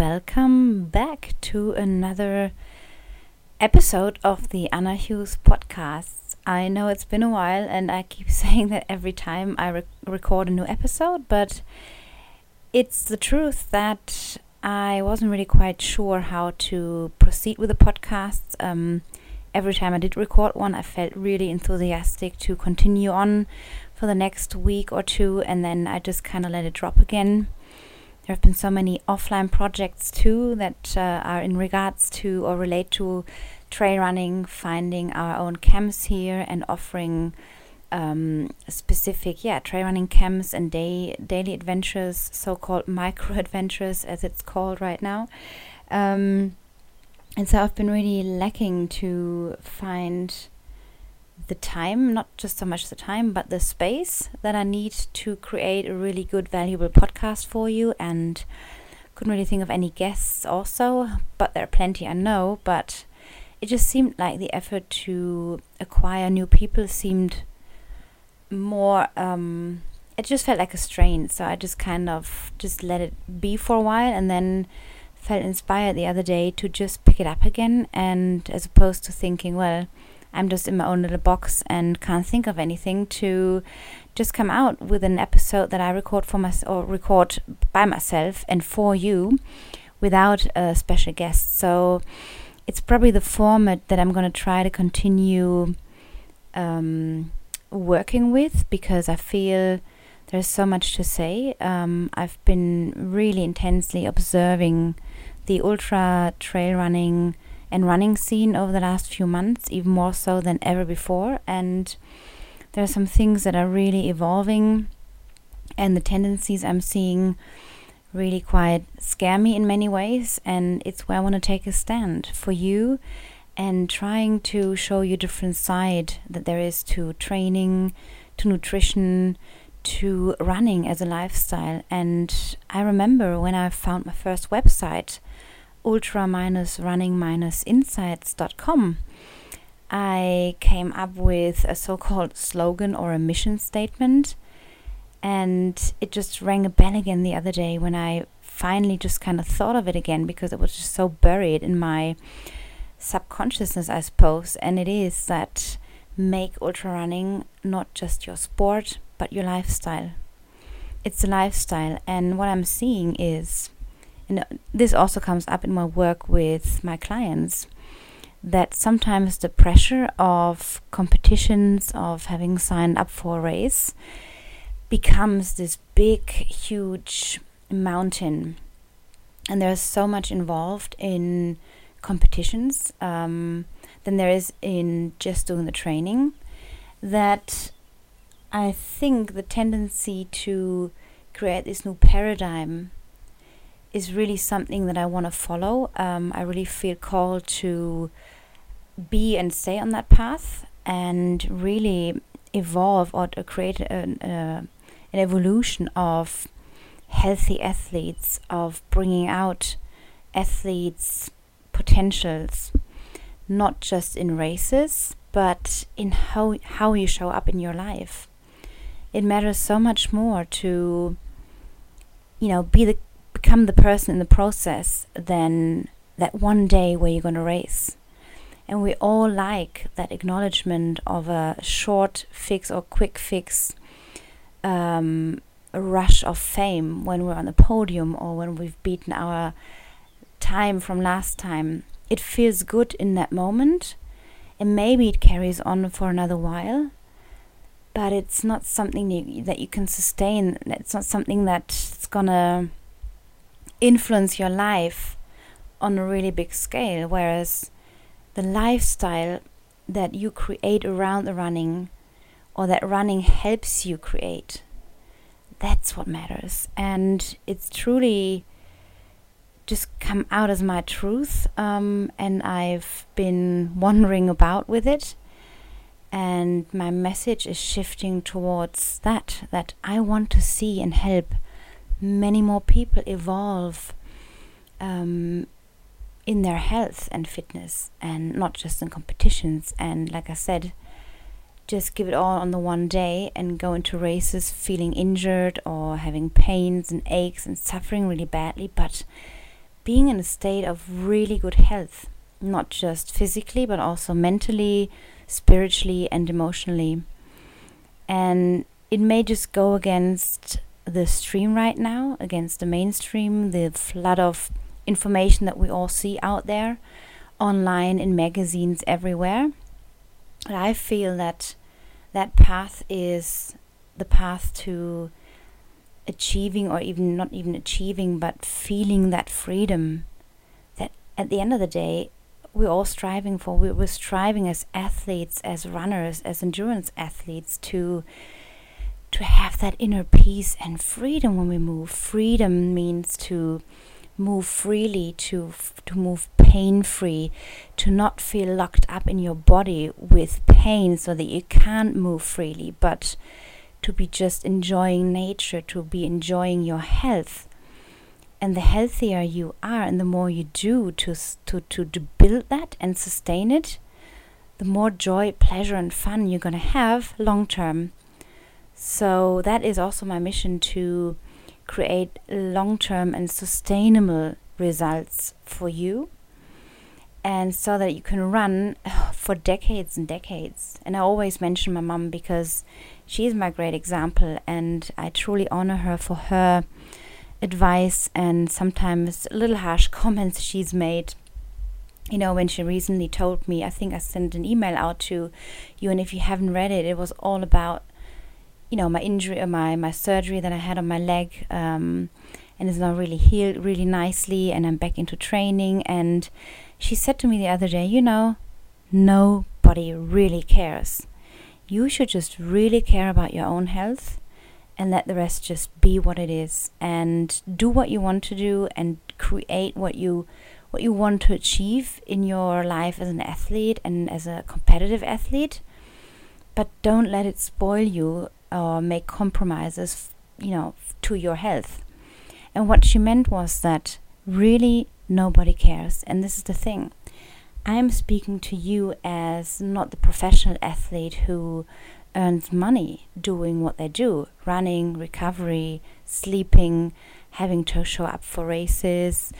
welcome back to another episode of the Anna Hughes podcast. I know it's been a while, and I keep saying that every time I re- record a new episode, but it's the truth that I wasn't really quite sure how to proceed with the podcast. Um, every time I did record one, I felt really enthusiastic to continue on for the next week or two, and then I just kind of let it drop again. There have been so many offline projects too that uh, are in regards to or relate to trail running, finding our own camps here, and offering um, specific, yeah, trail running camps and day daily adventures, so-called micro adventures, as it's called right now. Um, and so I've been really lacking to find the time, not just so much the time, but the space that I need to create a really good, valuable podcast for you. And couldn't really think of any guests also, but there are plenty I know. But it just seemed like the effort to acquire new people seemed more. Um, it just felt like a strain, so I just kind of just let it be for a while, and then felt inspired the other day to just pick it up again. And as opposed to thinking, well I'm just in my own little box and can't think of anything to just come out with an episode that I record for myself or record by myself and for you without a special guest. So it's probably the format that I'm going to try to continue um, working with because I feel there's so much to say. Um, I've been really intensely observing the ultra trail running and running scene over the last few months, even more so than ever before. And there are some things that are really evolving, and the tendencies I'm seeing really quite scare me in many ways. And it's where I want to take a stand for you and trying to show you different side that there is to training, to nutrition, to running as a lifestyle. And I remember when I found my first website ultra-running-insights.com, I came up with a so called slogan or a mission statement. And it just rang a bell again the other day when I finally just kind of thought of it again because it was just so buried in my subconsciousness, I suppose. And it is that make ultra running not just your sport, but your lifestyle. It's a lifestyle. And what I'm seeing is and this also comes up in my work with my clients that sometimes the pressure of competitions of having signed up for a race becomes this big huge mountain. And there's so much involved in competitions um, than there is in just doing the training that I think the tendency to create this new paradigm is really something that I want to follow. Um, I really feel called to be and stay on that path and really evolve or create an, uh, an evolution of healthy athletes, of bringing out athletes' potentials, not just in races, but in how, how you show up in your life. It matters so much more to, you know, be the become the person in the process than that one day where you're going to race. And we all like that acknowledgement of a short fix or quick fix um, rush of fame when we're on the podium or when we've beaten our time from last time. It feels good in that moment, and maybe it carries on for another while, but it's not something you, that you can sustain. It's not something that's gonna influence your life on a really big scale. Whereas the lifestyle that you create around the running or that running helps you create, that's what matters. And it's truly just come out as my truth. Um, and I've been wandering about with it. And my message is shifting towards that, that I want to see and help many more people evolve um, in their health and fitness and not just in competitions. And like I said, just give it all on the one day and go into races feeling injured or having pains and aches and suffering really badly, but being in a state of really good health, not just physically, but also mentally, spiritually, and emotionally. And it may just go against the stream right now, against the mainstream, the flood of information that we all see out there online in magazines everywhere. I feel that that path is the path to achieving or even not even achieving but feeling that freedom that at the end of the day we're all striving for we're striving as athletes as runners as endurance athletes to to have that inner peace and freedom when we move freedom means to move freely to to move pain free to not feel locked up in your body with pain so that you can't move freely but to be just enjoying nature, to be enjoying your health. And the healthier you are, and the more you do to, to, to, to build that and sustain it, the more joy, pleasure, and fun you're going to have long term. So, that is also my mission to create long term and sustainable results for you and so that you can run for decades and decades. And I always mention my mom because she is my great example, and I truly honor her for her advice and sometimes little harsh comments she's made. You know, when she recently told me, I think I sent an email out to you, and if you haven't read it, it was all about, you know, my injury or my, my surgery that I had on my leg. Um, and it's now really healed really nicely, and I'm back into training. And she said to me the other day, you know, nobody really cares. You should just really care about your own health and let the rest just be what it is and do what you want to do and create what you what you want to achieve in your life as an athlete and as a competitive athlete but don't let it spoil you or make compromises you know to your health and what she meant was that really nobody cares. And this is the thing I'm speaking to you as not the professional athlete who earns money doing what they do running, recovery, sleeping, having to show up for races,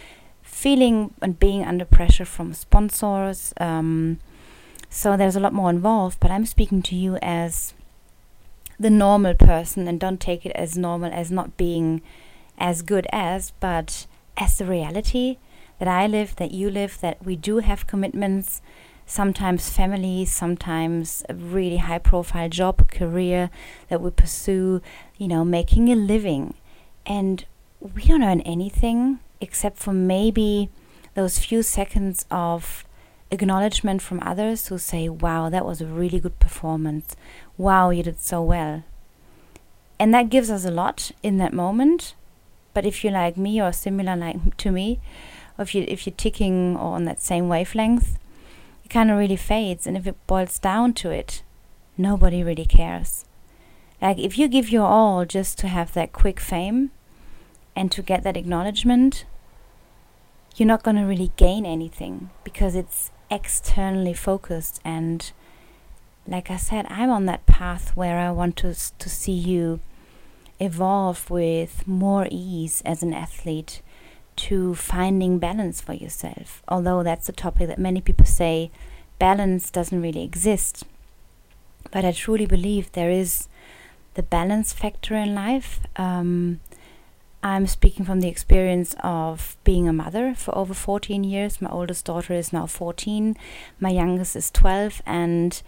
feeling and being under pressure from sponsors. Um, so there's a lot more involved, but I'm speaking to you as the normal person and don't take it as normal as not being as good as, but as the reality that I live, that you live, that we do have commitments, sometimes family, sometimes a really high profile job, career that we pursue, you know, making a living. And we don't earn anything except for maybe those few seconds of acknowledgement from others who say, Wow, that was a really good performance. Wow, you did so well. And that gives us a lot in that moment. But if you're like me or similar like to me, or if you if you're ticking or on that same wavelength, it kind of really fades. And if it boils down to it, nobody really cares. Like if you give your all just to have that quick fame and to get that acknowledgement, you're not going to really gain anything because it's externally focused and like I said, I'm on that path where I want to to see you evolve with more ease as an athlete to finding balance for yourself. Although that's a topic that many people say balance doesn't really exist. But I truly believe there is the balance factor in life. Um, I'm speaking from the experience of being a mother for over 14 years. My oldest daughter is now 14, my youngest is 12, and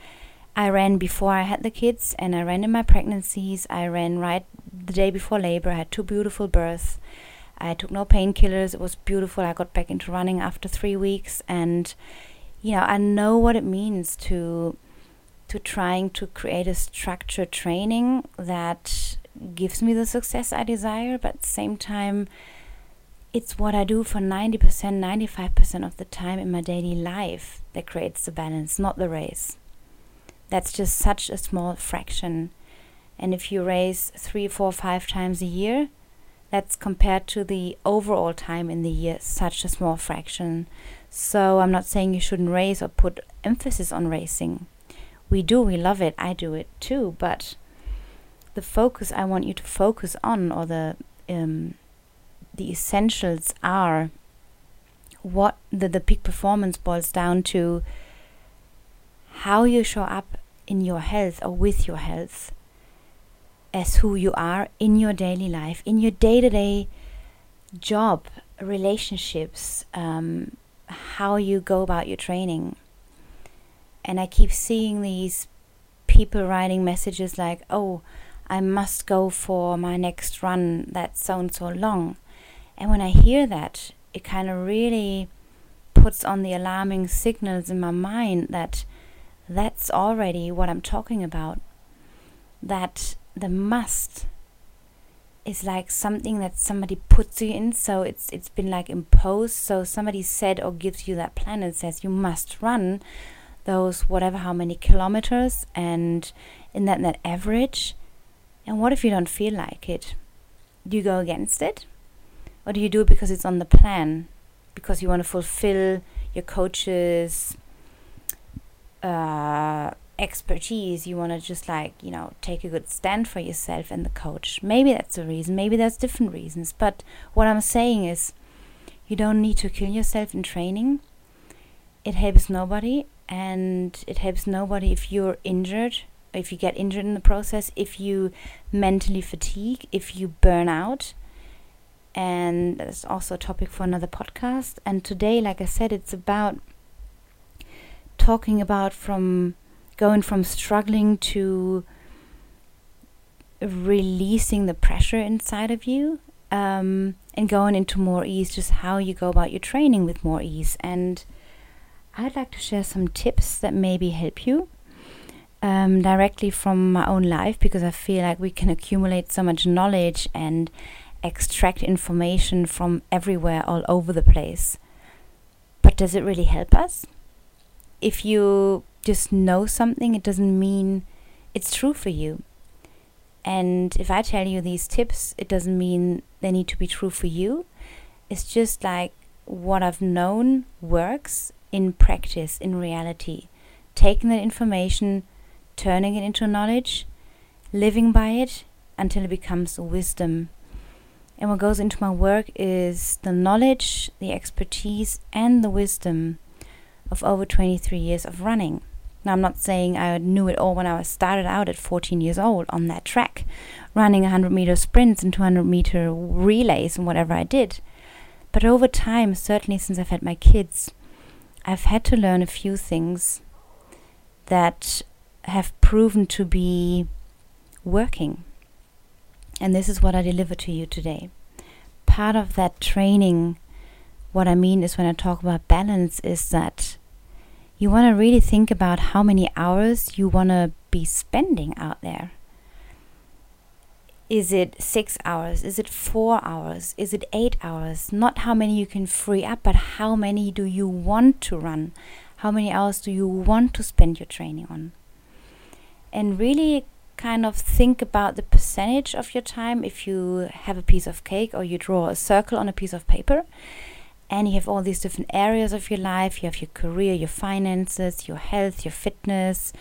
I ran before I had the kids, and I ran in my pregnancies. I ran right the day before labor. I had two beautiful births. I took no painkillers. It was beautiful. I got back into running after three weeks, and you know I know what it means to to trying to create a structured training that gives me the success I desire, but at the same time, it's what I do for 90%, 95% of the time in my daily life that creates the balance, not the race. That's just such a small fraction and if you race three, four, five times a year, that's compared to the overall time in the year, such a small fraction. So I'm not saying you shouldn't race or put emphasis on racing. We do, we love it, I do it too, but the focus I want you to focus on or the um, the essentials are what the, the peak performance boils down to how you show up in your health or with your health as who you are in your daily life, in your day to day job, relationships, um, how you go about your training. And I keep seeing these people writing messages like, oh, I must go for my next run that's so and so long. And when I hear that, it kind of really puts on the alarming signals in my mind that that's already what I'm talking about. That the must is like something that somebody puts you in. So it's it's been like imposed. So somebody said or gives you that plan and says you must run those whatever how many kilometers and in that net average. And what if you don't feel like it? Do you go against it? Or do you do it because it's on the plan? Because you want to fulfill your coach's uh, expertise you want to just like you know take a good stand for yourself and the coach. Maybe that's the reason maybe there's different reasons but what i'm saying is you don't need to kill yourself in training. It helps nobody and it helps nobody if you're injured if you get injured in the process if you mentally fatigue if you burn out. And that's also a topic for another podcast. And today like i said it's about talking about from going from struggling to releasing the pressure inside of you um, and going into more ease, just how you go about your training with more ease. And I'd like to share some tips that maybe help you um, directly from my own life because I feel like we can accumulate so much knowledge and extract information from everywhere, all over the place. But does it really help us? If you just know something, it doesn't mean it's true for you. And if I tell you these tips, it doesn't mean they need to be true for you. It's just like what I've known works in practice, in reality. Taking that information, turning it into knowledge, living by it until it becomes wisdom. And what goes into my work is the knowledge, the expertise, and the wisdom of over 23 years of running. Now, I'm not saying I knew it all when I started out at 14 years old on that track, running 100 meter sprints and 200 meter relays and whatever I did. But over time, certainly since I've had my kids, I've had to learn a few things that have proven to be working. And this is what I deliver to you today. Part of that training, what I mean is when I talk about balance, is that you want to really think about how many hours you want to be spending out there. Is it six hours? Is it four hours? Is it eight hours? Not how many you can free up, but how many do you want to run? How many hours do you want to spend your training on? And really kind of think about the percentage of your time if you have a piece of cake or you draw a circle on a piece of paper and you have all these different areas of your life. You have your career your finances your health your fitness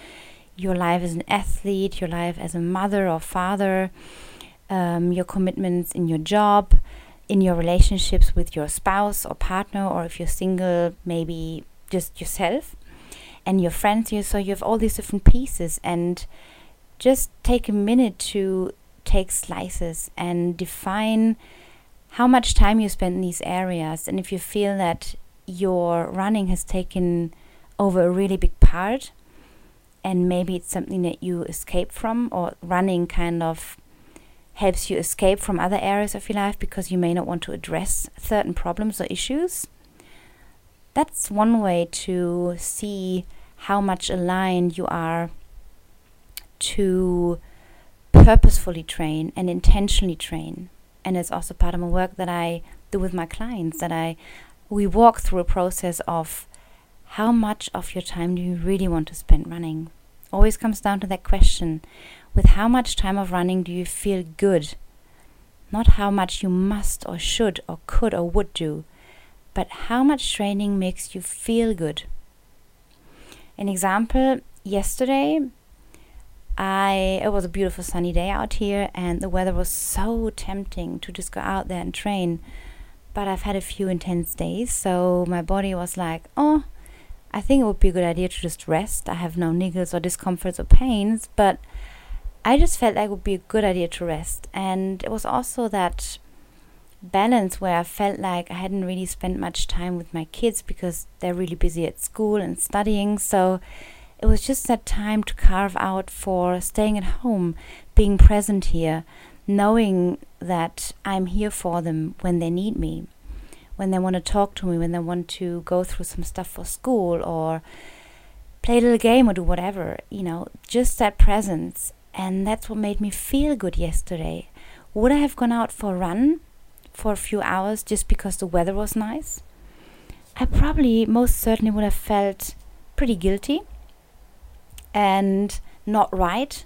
your life as an athlete your life as a mother or father um, your commitments in your job in your relationships with your spouse or partner or if you're single maybe just yourself and your friends. You so you have all these different pieces and just take a minute to take slices and define how much time you spend in these areas and if you feel that your running has taken over a really big part and maybe it's something that you escape from or running kind of helps you escape from other areas of your life because you may not want to address certain problems or issues that's one way to see how much aligned you are to purposefully train and intentionally train and it's also part of my work that I do with my clients that I we walk through a process of how much of your time do you really want to spend running? Always comes down to that question with how much time of running do you feel good? Not how much you must or should or could or would do but how much training makes you feel good? An example yesterday I it was a beautiful sunny day out here and the weather was so tempting to just go out there and train. but I've had a few intense days, so my body was like, oh, I think it would be a good idea to just rest. I have no niggles or discomforts or pains, but I just felt like it would be a good idea to rest. And it was also that balance where I felt like I hadn't really spent much time with my kids because they're really busy at school and studying. So it was just that time to carve out for staying at home, being present here, knowing that I'm here for them when they need me, when they want to talk to me, when they want to go through some stuff for school or play a little game or do whatever, you know, just that presence. And that's what made me feel good yesterday. Would I have gone out for a run for a few hours just because the weather was nice? I probably most certainly would have felt pretty guilty and not right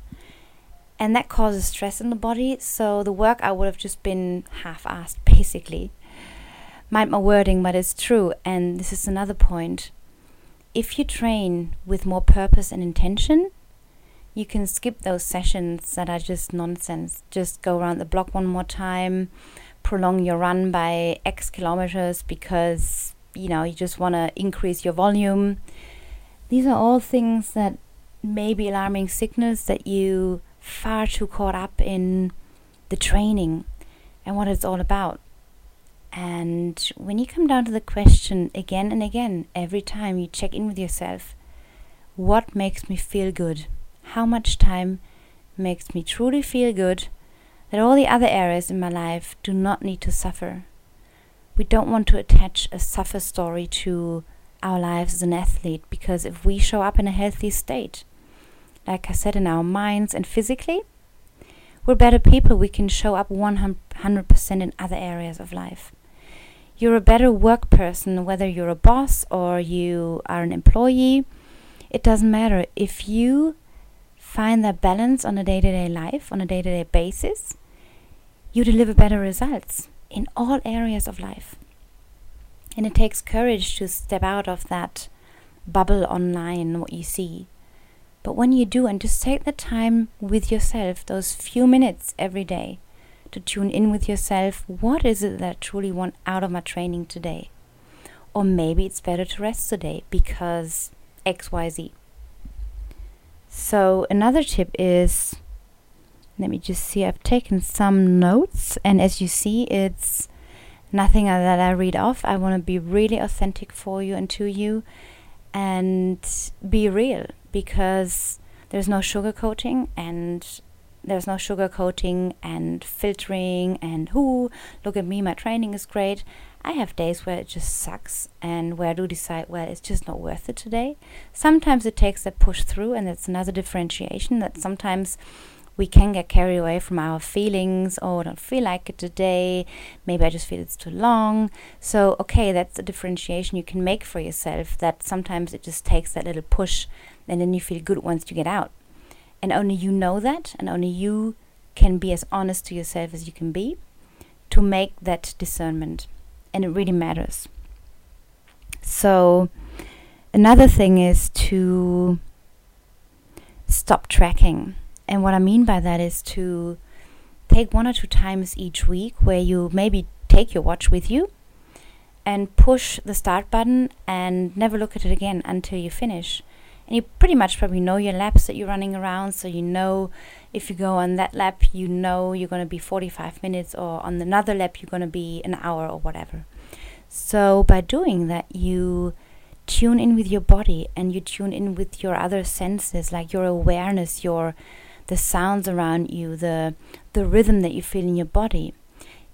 and that causes stress in the body. So the work I would have just been half-assed, basically. Mind my wording, but it's true. And this is another point. If you train with more purpose and intention, you can skip those sessions that are just nonsense. Just go around the block one more time, prolong your run by X kilometers because you know you just want to increase your volume. These are all things that may be alarming signals that you far too caught up in the training and what it's all about. And when you come down to the question again and again, every time you check in with yourself, what makes me feel good? How much time makes me truly feel good that all the other areas in my life do not need to suffer? We don't want to attach a suffer story to our lives as an athlete because if we show up in a healthy state, like I said, in our minds and physically, we're better people. We can show up 100% in other areas of life. You're a better work person, whether you're a boss or you are an employee. It doesn't matter. If you find that balance on a day to day life, on a day to day basis, you deliver better results in all areas of life. And it takes courage to step out of that bubble online, what you see. But when you do, and just take the time with yourself, those few minutes every day, to tune in with yourself, what is it that I truly want out of my training today? Or maybe it's better to rest today because XYZ. So, another tip is let me just see, I've taken some notes, and as you see, it's nothing that I read off. I want to be really authentic for you and to you and be real because there's no sugarcoating and there's no sugarcoating and filtering and who look at me my training is great. I have days where it just sucks and where i do decide well it's just not worth it today. Sometimes it takes that push through and it's another differentiation that sometimes we can get carried away from our feelings oh I don't feel like it today maybe i just feel it's too long so okay that's a differentiation you can make for yourself that sometimes it just takes that little push and then you feel good once you get out. And only you know that, and only you can be as honest to yourself as you can be to make that discernment. And it really matters. So, another thing is to stop tracking. And what I mean by that is to take one or two times each week where you maybe take your watch with you and push the start button and never look at it again until you finish. And you pretty much probably know your laps that you're running around so you know if you go on that lap you know you're going to be 45 minutes or on another lap you're going to be an hour or whatever. So by doing that you tune in with your body and you tune in with your other senses like your awareness your the sounds around you the the rhythm that you feel in your body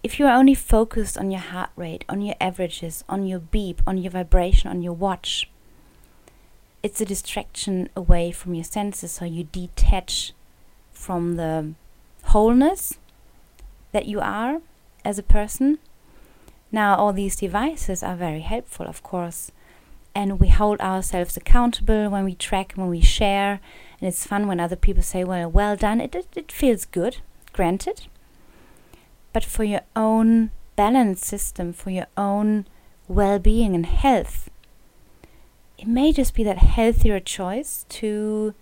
if you're only focused on your heart rate on your averages on your beep on your vibration on your watch it's a distraction away from your senses, so you detach from the wholeness that you are as a person. Now, all these devices are very helpful, of course, and we hold ourselves accountable when we track, when we share, and it's fun when other people say, Well, well done. It, it, it feels good, granted. But for your own balance system, for your own well being and health, it may just be that healthier choice to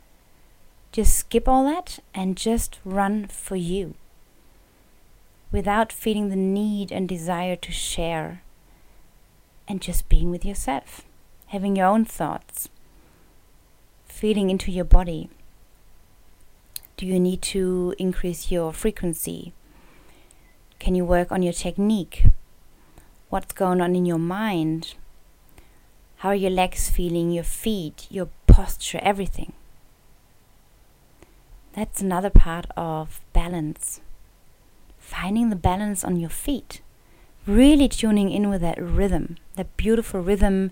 just skip all that and just run for you. without feeling the need and desire to share and just being with yourself, having your own thoughts, feeling into your body. Do you need to increase your frequency? Can you work on your technique? What's going on in your mind? How are your legs feeling, your feet, your posture, everything? That's another part of balance. Finding the balance on your feet. Really tuning in with that rhythm, that beautiful rhythm,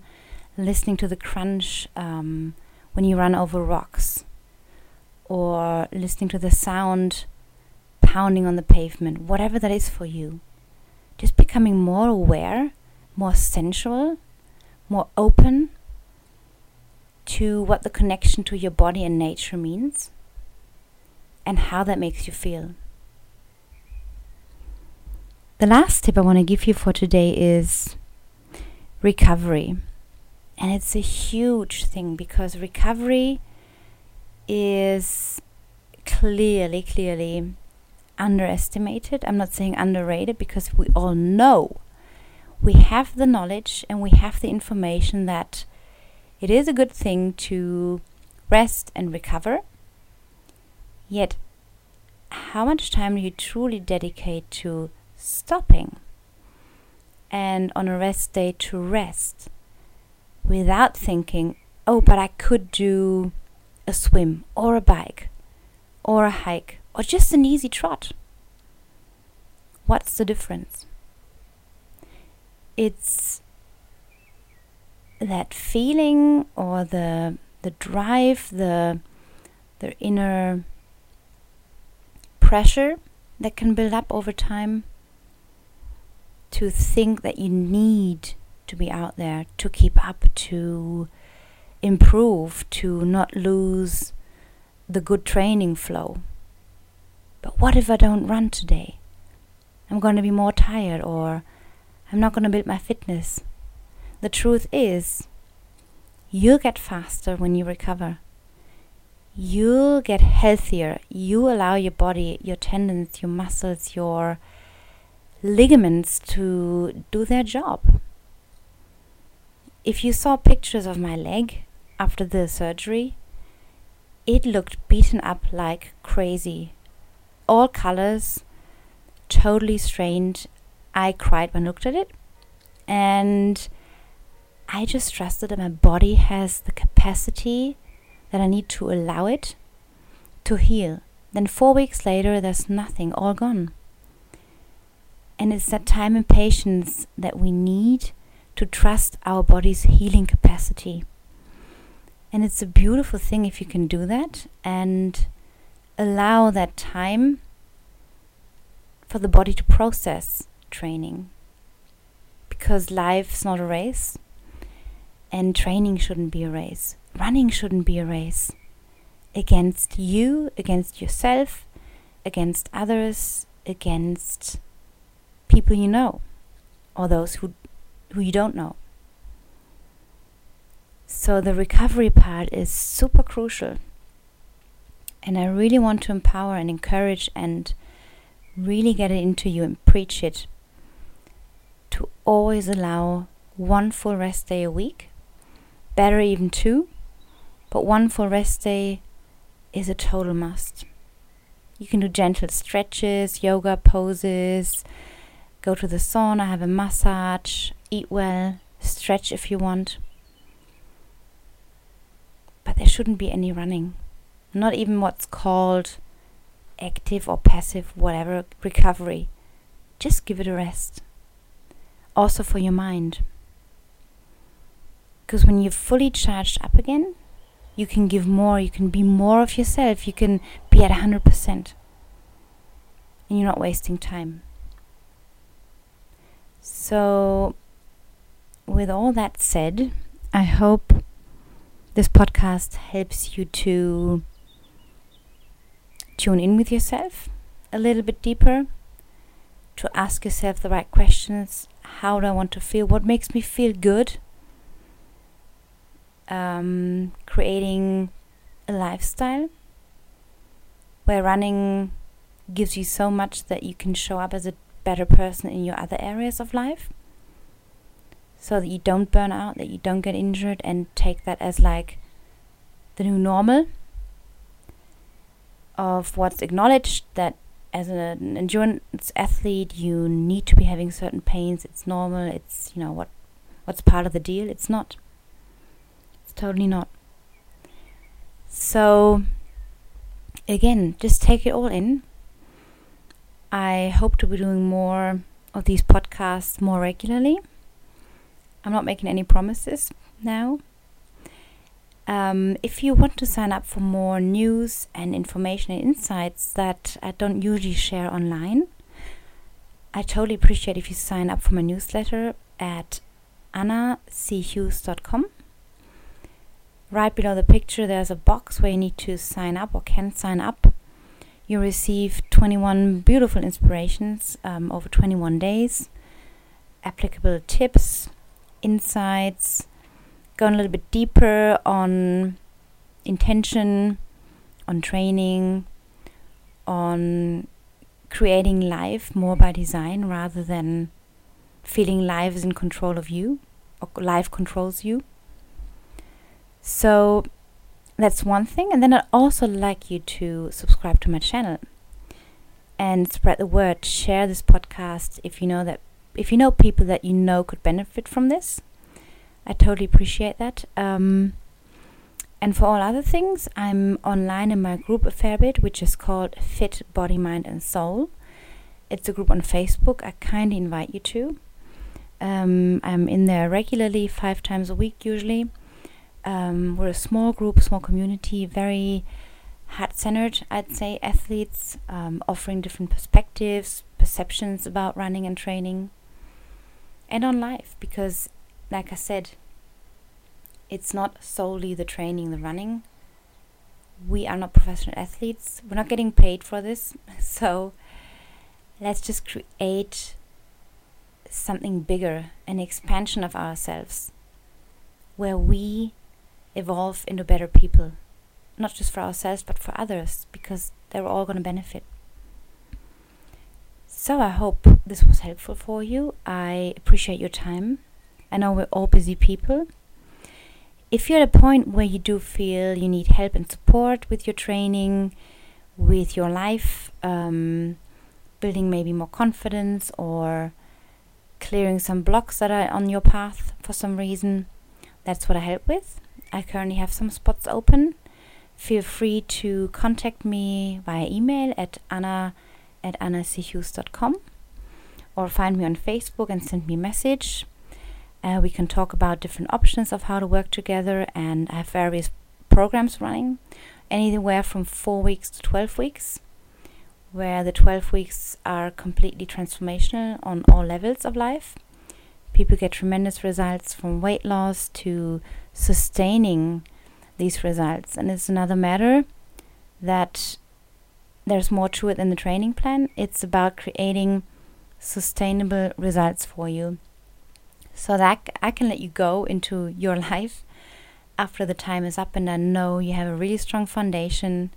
listening to the crunch um, when you run over rocks, or listening to the sound pounding on the pavement, whatever that is for you. Just becoming more aware, more sensual, more open to what the connection to your body and nature means and how that makes you feel. The last tip I want to give you for today is recovery. And it's a huge thing because recovery is clearly, clearly underestimated. I'm not saying underrated because we all know we have the knowledge and we have the information that it is a good thing to rest and recover. Yet, how much time do you truly dedicate to stopping and on a rest day to rest without thinking, oh, but I could do a swim or a bike or a hike or just an easy trot? What's the difference? it's that feeling or the the drive, the the inner pressure that can build up over time to think that you need to be out there to keep up to improve to not lose the good training flow but what if i don't run today i'm going to be more tired or I'm not going to build my fitness. The truth is, you'll get faster when you recover. You'll get healthier. You allow your body, your tendons, your muscles, your ligaments to do their job. If you saw pictures of my leg after the surgery, it looked beaten up like crazy. All colors, totally strained, I cried when I looked at it. And I just trusted that my body has the capacity that I need to allow it to heal. Then four weeks later, there's nothing, all gone. And it's that time and patience that we need to trust our body's healing capacity. And it's a beautiful thing if you can do that and allow that time for the body to process training because life's not a race and training shouldn't be a race. Running shouldn't be a race against you, against yourself, against others, against people you know or those who who you don't know. So the recovery part is super crucial. And I really want to empower and encourage and really get it into you and preach it to always allow one full rest day a week, better even two, but one full rest day is a total must. You can do gentle stretches, yoga poses, go to the sauna, have a massage, eat well, stretch if you want. But there shouldn't be any running. Not even what's called active or passive, whatever recovery. Just give it a rest also for your mind. Because when you're fully charged up again, you can give more, you can be more of yourself, you can be at 100%. And you're not wasting time. So, with all that said, I hope this podcast helps you to tune in with yourself a little bit deeper, to ask yourself the right questions. How do I want to feel, what makes me feel good. Um, creating a lifestyle where running gives you so much that you can show up as a better person in your other areas of life so that you don't burn out, that you don't get injured, and take that as like the new normal of what's acknowledged that as an endurance athlete you need to be having certain pains. It's normal. It's you know what what's part of the deal. It's not. It's totally not. So again just take it all in. I hope to be doing more of these podcasts more regularly i'm not making any promises now um, if you want to sign up for more news and information and insights that I don't usually share online, I totally appreciate if you sign up for my newsletter at annachughes.com. Right below the picture, there's a box where you need to sign up or can sign up. You receive 21 beautiful inspirations um, over 21 days, applicable tips, insights gone a little bit deeper on intention, on training, on creating life more by design rather than feeling life is in control of you or life controls you. So that's one thing. And then I'd also like you to subscribe to my channel and spread the word. Share this podcast if you know that if you know people that you know could benefit from this. I totally appreciate that. Um, and for all other things, I'm online in my group a fair bit, which is called Fit Body, Mind, and Soul. It's a group on Facebook. I kindly invite you to. Um, I'm in there regularly, five times a week usually. Um, we're a small group, small community, very heart centered, I'd say, athletes, um, offering different perspectives, perceptions about running and training, and on life, because like I said, it's not solely the training, the running. We are not professional athletes. We're not getting paid for this. So let's just create something bigger, an expansion of ourselves, where we evolve into better people, not just for ourselves, but for others, because they're all going to benefit. So I hope this was helpful for you. I appreciate your time. I know we're all busy people. If you're at a point where you do feel you need help and support with your training, with your life, um, building maybe more confidence or clearing some blocks that are on your path for some reason, that's what I help with. I currently have some spots open. Feel free to contact me via email at anna at annachughes.com or find me on Facebook and send me a message. Uh, we can talk about different options of how to work together, and I have various programs running, anywhere from four weeks to 12 weeks, where the 12 weeks are completely transformational on all levels of life. People get tremendous results from weight loss to sustaining these results, and it's another matter that there's more to it than the training plan. It's about creating sustainable results for you so that I can let you go into your life after the time is up and I know you have a really strong foundation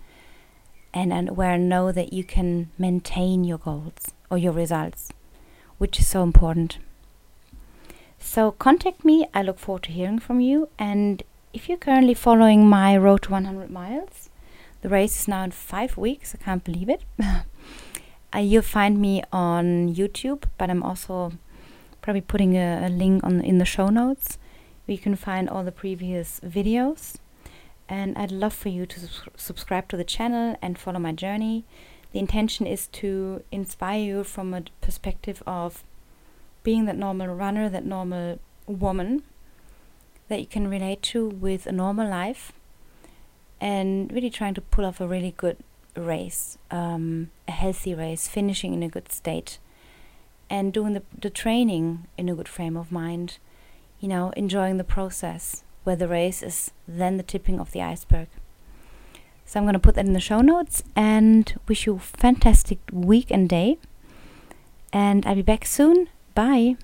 and, and where I know that you can maintain your goals or your results, which is so important. So contact me. I look forward to hearing from you. And if you're currently following my road to 100 miles, the race is now in five weeks. I can't believe it. uh, you'll find me on YouTube, but I'm also probably putting a, a link on in the show notes where you can find all the previous videos. And I'd love for you to subscribe to the channel and follow my journey. The intention is to inspire you from a perspective of being that normal runner, that normal woman that you can relate to with a normal life and really trying to pull off a really good race, um, a healthy race, finishing in a good state and doing the, the training in a good frame of mind, you know, enjoying the process where the race is then the tipping of the iceberg. So I'm going to put that in the show notes and wish you a fantastic week and day. And I'll be back soon. Bye.